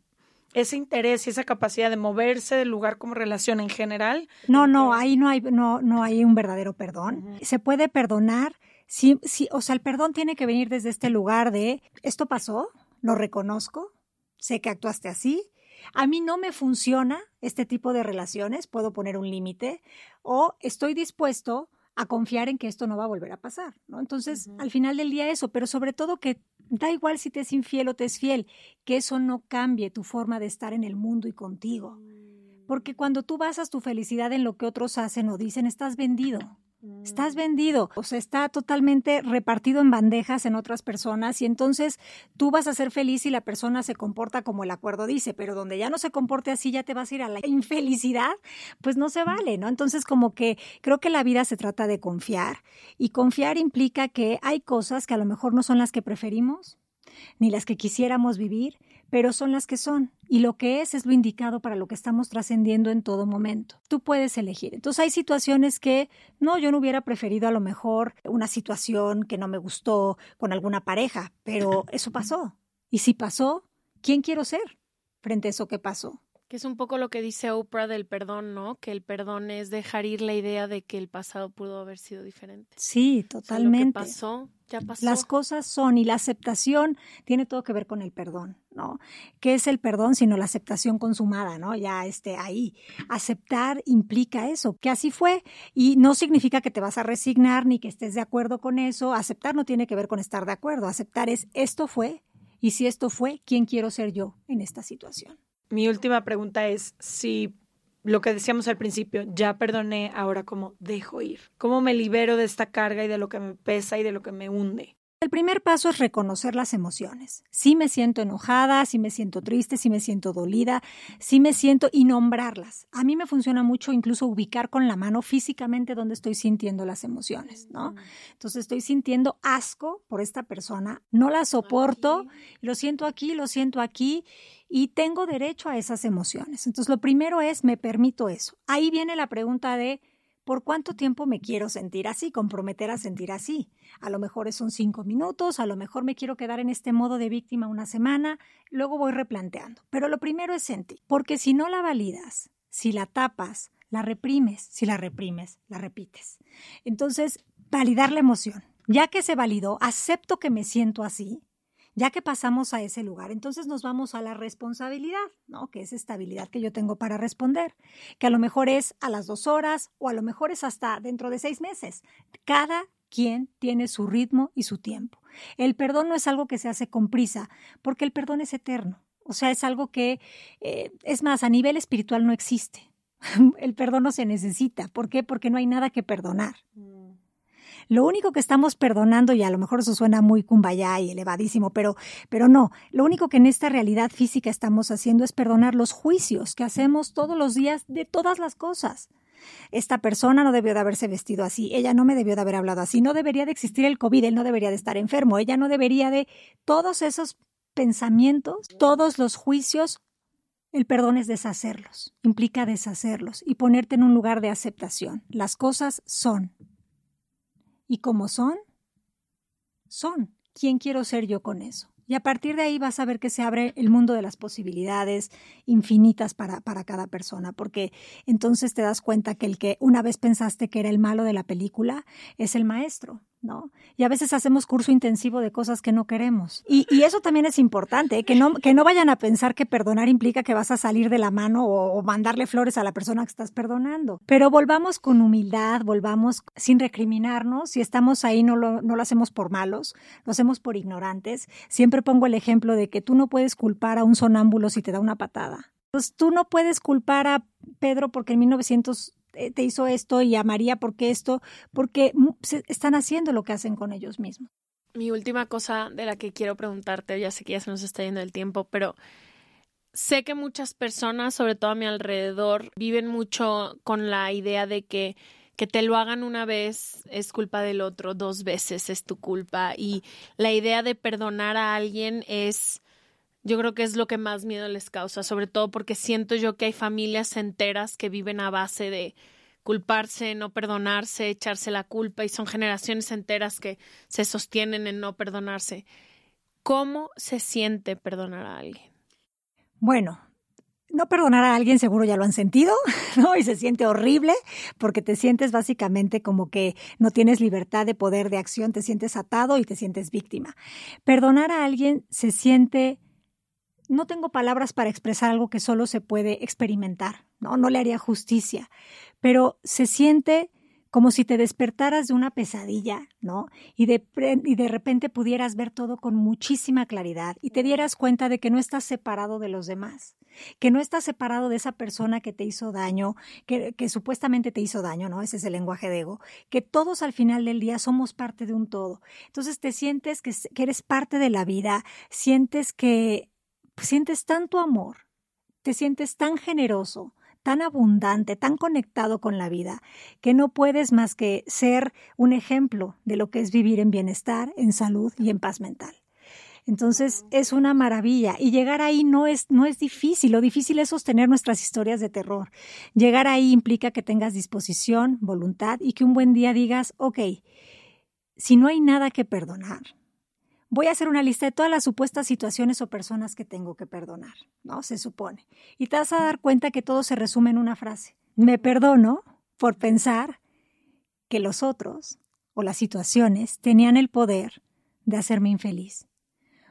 ese interés y esa capacidad de moverse del lugar como relación en general. No, no, ahí no hay, no, no hay un verdadero perdón. Se puede perdonar, sí, sí, o sea, el perdón tiene que venir desde este lugar de esto pasó, lo reconozco, sé que actuaste así, a mí no me funciona este tipo de relaciones, puedo poner un límite, o estoy dispuesto a confiar en que esto no va a volver a pasar, ¿no? Entonces, al final del día eso, pero sobre todo que da igual si te es infiel o te es fiel, que eso no cambie tu forma de estar en el mundo y contigo. Porque cuando tú basas tu felicidad en lo que otros hacen o dicen, estás vendido. Estás vendido, o sea, está totalmente repartido en bandejas en otras personas y entonces tú vas a ser feliz si la persona se comporta como el acuerdo dice, pero donde ya no se comporte así ya te vas a ir a la infelicidad, pues no se vale, ¿no? Entonces como que creo que la vida se trata de confiar y confiar implica que hay cosas que a lo mejor no son las que preferimos ni las que quisiéramos vivir, pero son las que son. Y lo que es es lo indicado para lo que estamos trascendiendo en todo momento. Tú puedes elegir. Entonces hay situaciones que, no, yo no hubiera preferido a lo mejor una situación que no me gustó con alguna pareja, pero eso pasó. Y si pasó, ¿quién quiero ser frente a eso que pasó? Que es un poco lo que dice Oprah del perdón, ¿no? Que el perdón es dejar ir la idea de que el pasado pudo haber sido diferente. Sí, totalmente. lo que pasó, ya pasó. Las cosas son y la aceptación tiene todo que ver con el perdón, ¿no? ¿Qué es el perdón sino la aceptación consumada, ¿no? Ya esté ahí. Aceptar implica eso, que así fue y no significa que te vas a resignar ni que estés de acuerdo con eso. Aceptar no tiene que ver con estar de acuerdo. Aceptar es esto fue y si esto fue, ¿quién quiero ser yo en esta situación? Mi última pregunta es si lo que decíamos al principio, ya perdoné, ahora cómo dejo ir, cómo me libero de esta carga y de lo que me pesa y de lo que me hunde. El primer paso es reconocer las emociones. Si me siento enojada, si me siento triste, si me siento dolida, si me siento y nombrarlas. A mí me funciona mucho incluso ubicar con la mano físicamente donde estoy sintiendo las emociones, ¿no? Entonces estoy sintiendo asco por esta persona, no la soporto, lo siento aquí, lo siento aquí y tengo derecho a esas emociones. Entonces lo primero es me permito eso. Ahí viene la pregunta de ¿Por cuánto tiempo me quiero sentir así, comprometer a sentir así? A lo mejor son cinco minutos, a lo mejor me quiero quedar en este modo de víctima una semana, luego voy replanteando. Pero lo primero es sentir, porque si no la validas, si la tapas, la reprimes, si la reprimes, la repites. Entonces, validar la emoción. Ya que se validó, acepto que me siento así, ya que pasamos a ese lugar, entonces nos vamos a la responsabilidad, ¿no? Que es estabilidad que yo tengo para responder, que a lo mejor es a las dos horas o a lo mejor es hasta dentro de seis meses. Cada quien tiene su ritmo y su tiempo. El perdón no es algo que se hace con prisa, porque el perdón es eterno. O sea, es algo que, eh, es más, a nivel espiritual no existe. el perdón no se necesita. ¿Por qué? Porque no hay nada que perdonar. Lo único que estamos perdonando, y a lo mejor eso suena muy cumbaya y elevadísimo, pero, pero no, lo único que en esta realidad física estamos haciendo es perdonar los juicios que hacemos todos los días de todas las cosas. Esta persona no debió de haberse vestido así, ella no me debió de haber hablado así, no debería de existir el COVID, él no debería de estar enfermo, ella no debería de... Todos esos pensamientos, todos los juicios, el perdón es deshacerlos, implica deshacerlos y ponerte en un lugar de aceptación. Las cosas son, y como son, son. ¿Quién quiero ser yo con eso? Y a partir de ahí vas a ver que se abre el mundo de las posibilidades infinitas para, para, cada persona, porque entonces te das cuenta que el que una vez pensaste que era el malo de la película es el maestro. ¿No? Y a veces hacemos curso intensivo de cosas que no queremos. Y, eso también es importante, ¿eh? que, no, que no vayan a pensar que perdonar implica que vas a salir de la mano o, mandarle flores a la persona que estás perdonando. Pero volvamos con humildad, volvamos sin recriminarnos. Si estamos ahí, no lo, no lo hacemos por malos, lo hacemos por ignorantes. Siempre pongo el ejemplo de que tú no puedes culpar a un sonámbulo si te da una patada. Pues tú no puedes culpar a Pedro porque en 1900 eh, te hizo esto y a María porque esto, porque están haciendo lo que hacen con ellos mismos. Mi última cosa de la que quiero preguntarte, ya sé que ya se nos está yendo el tiempo, pero sé que muchas personas, sobre todo a mi alrededor, viven mucho con la idea de que que te lo hagan una vez es culpa del otro, dos veces es tu culpa y la idea de perdonar a alguien es yo creo que es lo que más miedo les causa, sobre todo porque siento yo que hay familias enteras que viven a base de culparse, no perdonarse, echarse la culpa y son generaciones enteras que se sostienen en no perdonarse. ¿Cómo se siente perdonar a alguien? Bueno, no perdonar a alguien seguro ya lo han sentido, ¿no? Y se siente horrible porque te sientes básicamente como que no tienes libertad de poder de acción, te sientes atado y te sientes víctima. Perdonar a alguien se siente no tengo palabras para expresar algo que solo se puede experimentar, ¿no? No le haría justicia, pero se siente como si te despertaras de una pesadilla, ¿no? Y de, y de repente pudieras ver todo con muchísima claridad y te dieras cuenta de que no estás separado de los demás, que no estás separado de esa persona que te hizo daño, que, supuestamente te hizo daño, ¿no? Ese es el lenguaje de ego, que todos al final del día somos parte de un todo. Entonces te sientes que, que eres parte de la vida, sientes que sientes tanto amor, te sientes tan generoso, tan abundante, tan conectado con la vida, que no puedes más que ser un ejemplo de lo que es vivir en bienestar, en salud y en paz mental. Entonces es una maravilla y llegar ahí no es, no es difícil, lo difícil es sostener nuestras historias de terror. Llegar ahí implica que tengas disposición, voluntad y que un buen día digas, ok, si no hay nada que perdonar, voy a hacer una lista de todas las supuestas situaciones o personas que tengo que perdonar, ¿no? Se supone. Y te vas a dar cuenta que todo se resume en una frase. Me perdono por pensar que los otros o las situaciones tenían el poder de hacerme infeliz.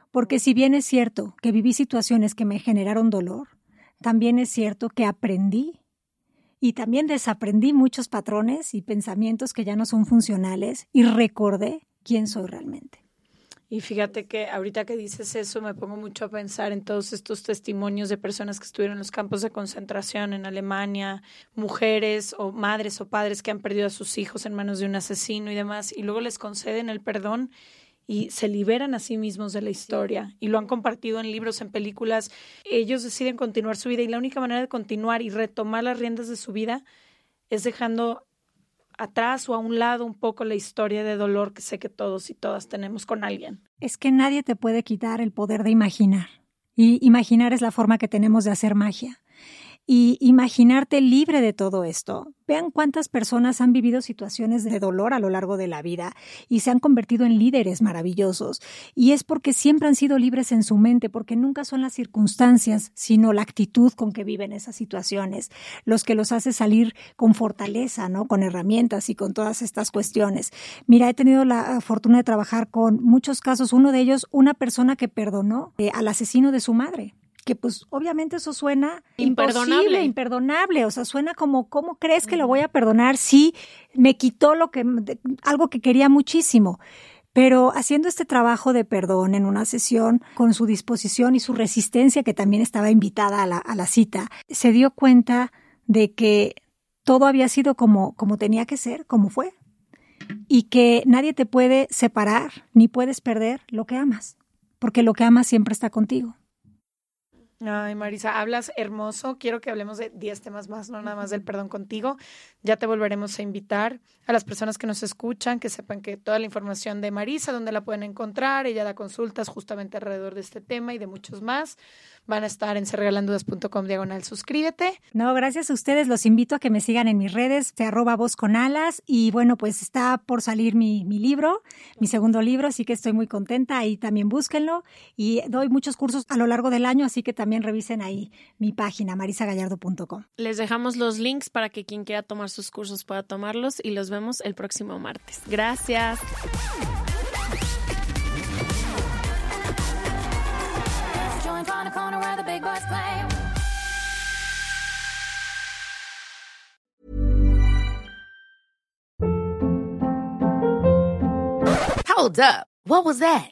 Porque si bien es cierto que viví situaciones que me generaron dolor, también es cierto que aprendí y también desaprendí muchos patrones y pensamientos que ya no son funcionales y recordé quién soy realmente. Y fíjate que ahorita que dices eso me pongo mucho a pensar en todos estos testimonios de personas que estuvieron en los campos de concentración en Alemania, mujeres o madres o padres que han perdido a sus hijos en manos de un asesino y demás, y luego les conceden el perdón y se liberan a sí mismos de la historia y lo han compartido en libros, en películas. Ellos deciden continuar su vida y la única manera de continuar y retomar las riendas de su vida es dejando atrás o a un lado un poco la historia de dolor que sé que todos y todas tenemos con alguien. Es que nadie te puede quitar el poder de imaginar. Y imaginar es la forma que tenemos de hacer magia y imaginarte libre de todo esto. Vean cuántas personas han vivido situaciones de dolor a lo largo de la vida y se han convertido en líderes maravillosos. Y es porque siempre han sido libres en su mente, porque nunca son las circunstancias, sino la actitud con que viven esas situaciones, los que los hace salir con fortaleza, ¿no? Con herramientas y con todas estas cuestiones. Mira, he tenido la fortuna de trabajar con muchos casos. Uno de ellos, una persona que perdonó eh, al asesino de su madre que pues obviamente eso suena imperdonable, imperdonable, o sea, suena como ¿cómo crees que lo voy a perdonar si me quitó lo que algo que quería muchísimo? Pero haciendo este trabajo de perdón en una sesión, con su disposición y su resistencia, que también estaba invitada a la, a la cita, se dio cuenta de que todo había sido como, como tenía que ser, como fue, y que nadie te puede separar ni puedes perder lo que amas, porque lo que amas siempre está contigo. Ay, Marisa, hablas hermoso. Quiero que hablemos de 10 temas más, no nada más del perdón contigo. Ya te volveremos a invitar a las personas que nos escuchan, que sepan que toda la información de Marisa, donde la pueden encontrar, ella da consultas justamente alrededor de este tema y de muchos más van a estar en serregalandudas.com diagonal suscríbete. No, gracias a ustedes. Los invito a que me sigan en mis redes, te arroba voz con alas. Y bueno, pues está por salir mi, mi libro, mi segundo libro, así que estoy muy contenta. Ahí también búsquenlo. Y doy muchos cursos a lo largo del año, así que también revisen ahí mi página, marisagallardo.com. Les dejamos los links para que quien quiera tomar sus cursos pueda tomarlos y los vemos el próximo martes. Gracias. Hold up. What was that?